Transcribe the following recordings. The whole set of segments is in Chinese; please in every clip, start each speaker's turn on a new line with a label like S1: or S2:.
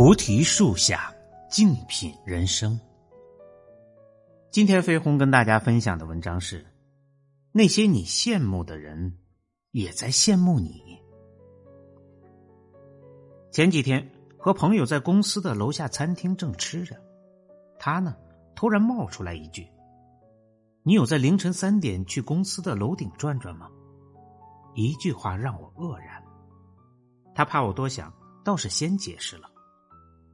S1: 菩提树下，静品人生。今天飞鸿跟大家分享的文章是：那些你羡慕的人，也在羡慕你。前几天和朋友在公司的楼下餐厅正吃着，他呢突然冒出来一句：“你有在凌晨三点去公司的楼顶转转吗？”一句话让我愕然。他怕我多想，倒是先解释了。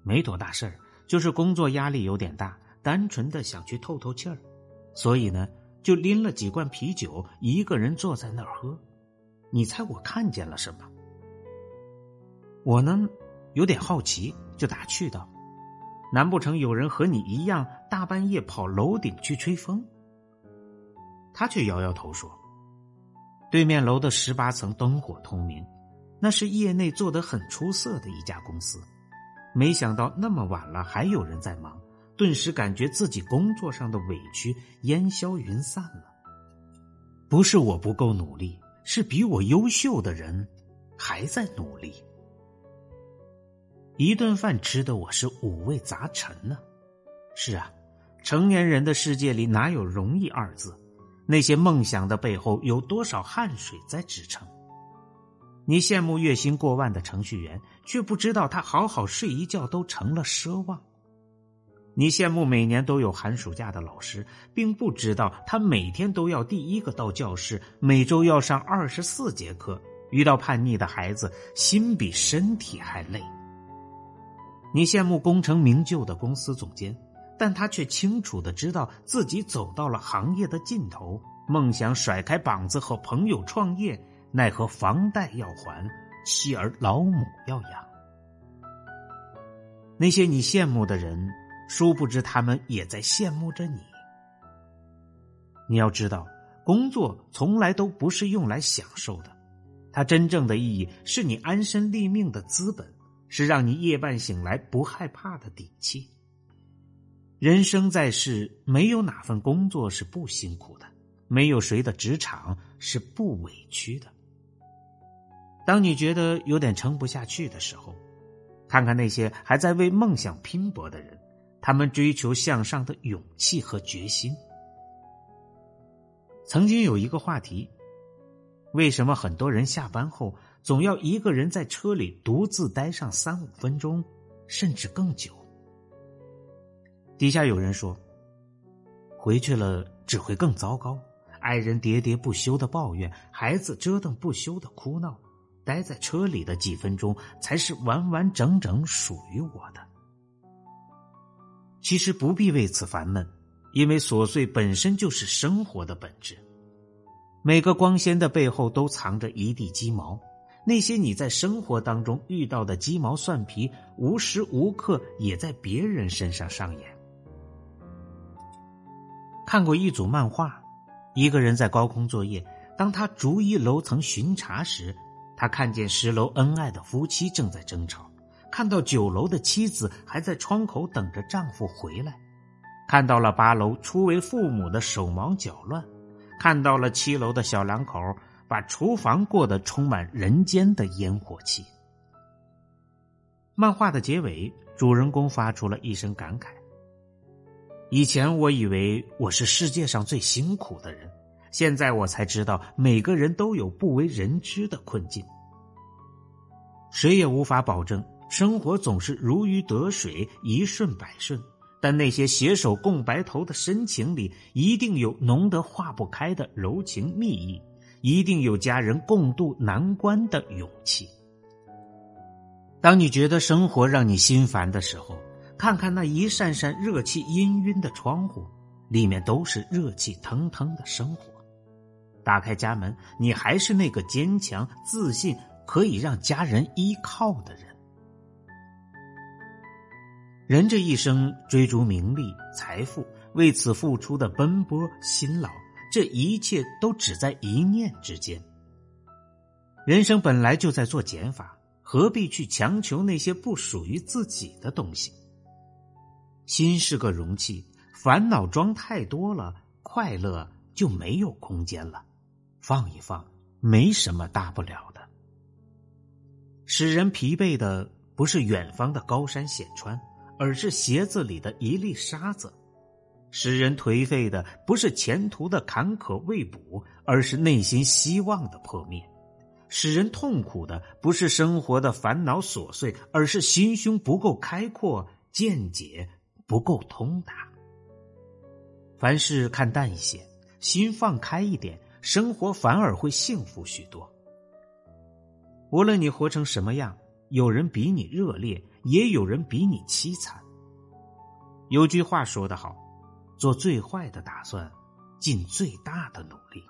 S1: 没多大事儿，就是工作压力有点大，单纯的想去透透气儿，所以呢，就拎了几罐啤酒，一个人坐在那儿喝。你猜我看见了什么？我呢，有点好奇，就打趣道：“难不成有人和你一样，大半夜跑楼顶去吹风？”他却摇摇头说：“对面楼的十八层灯火通明，那是业内做得很出色的一家公司。”没想到那么晚了还有人在忙，顿时感觉自己工作上的委屈烟消云散了。不是我不够努力，是比我优秀的人还在努力。一顿饭吃的我是五味杂陈呢。是啊，成年人的世界里哪有容易二字？那些梦想的背后有多少汗水在支撑？你羡慕月薪过万的程序员，却不知道他好好睡一觉都成了奢望；你羡慕每年都有寒暑假的老师，并不知道他每天都要第一个到教室，每周要上二十四节课，遇到叛逆的孩子，心比身体还累。你羡慕功成名就的公司总监，但他却清楚的知道自己走到了行业的尽头，梦想甩开膀子和朋友创业。奈何房贷要还，妻儿老母要养。那些你羡慕的人，殊不知他们也在羡慕着你。你要知道，工作从来都不是用来享受的，它真正的意义是你安身立命的资本，是让你夜半醒来不害怕的底气。人生在世，没有哪份工作是不辛苦的，没有谁的职场是不委屈的。当你觉得有点撑不下去的时候，看看那些还在为梦想拼搏的人，他们追求向上的勇气和决心。曾经有一个话题：为什么很多人下班后总要一个人在车里独自待上三五分钟，甚至更久？底下有人说：回去了只会更糟糕，爱人喋喋不休的抱怨，孩子折腾不休的哭闹。待在车里的几分钟才是完完整整属于我的。其实不必为此烦闷，因为琐碎本身就是生活的本质。每个光鲜的背后都藏着一地鸡毛，那些你在生活当中遇到的鸡毛蒜皮，无时无刻也在别人身上上演。看过一组漫画，一个人在高空作业，当他逐一楼层巡查时。他看见十楼恩爱的夫妻正在争吵，看到九楼的妻子还在窗口等着丈夫回来，看到了八楼初为父母的手忙脚乱，看到了七楼的小两口把厨房过得充满人间的烟火气。漫画的结尾，主人公发出了一声感慨：“以前我以为我是世界上最辛苦的人。”现在我才知道，每个人都有不为人知的困境。谁也无法保证生活总是如鱼得水、一顺百顺，但那些携手共白头的深情里，一定有浓得化不开的柔情蜜意，一定有家人共度难关的勇气。当你觉得生活让你心烦的时候，看看那一扇扇热气氤氲的窗户，里面都是热气腾腾的生活。打开家门，你还是那个坚强、自信、可以让家人依靠的人。人这一生追逐名利、财富，为此付出的奔波辛劳，这一切都只在一念之间。人生本来就在做减法，何必去强求那些不属于自己的东西？心是个容器，烦恼装太多了，快乐就没有空间了。放一放，没什么大不了的。使人疲惫的不是远方的高山险川，而是鞋子里的一粒沙子；使人颓废的不是前途的坎坷未卜，而是内心希望的破灭；使人痛苦的不是生活的烦恼琐碎，而是心胸不够开阔，见解不够通达。凡事看淡一些，心放开一点，生活反而会幸福许多。无论你活成什么样。有人比你热烈，也有人比你凄惨。有句话说得好：“做最坏的打算，尽最大的努力。”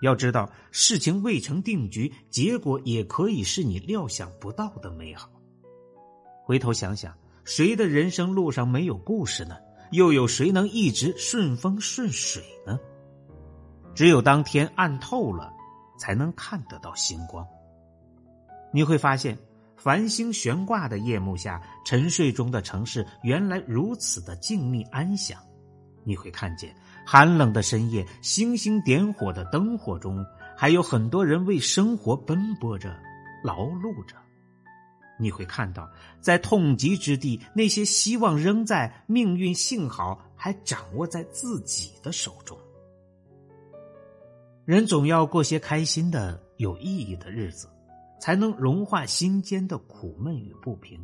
S1: 要知道，事情未成定局，结果也可以是你料想不到的美好。回头想想，谁的人生路上没有故事呢？又有谁能一直顺风顺水呢？只有当天暗透了，才能看得到星光。你会发现。繁星悬挂的夜幕下，沉睡中的城市原来如此的静谧安详。你会看见，寒冷的深夜，星星点火的灯火中，还有很多人为生活奔波着、劳碌着。你会看到，在痛极之地，那些希望仍在，命运幸好还掌握在自己的手中。人总要过些开心的、有意义的日子。才能融化心间的苦闷与不平。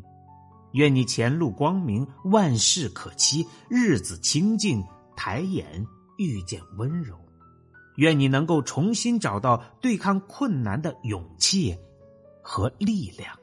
S1: 愿你前路光明，万事可期，日子清静，抬眼遇见温柔。愿你能够重新找到对抗困难的勇气和力量。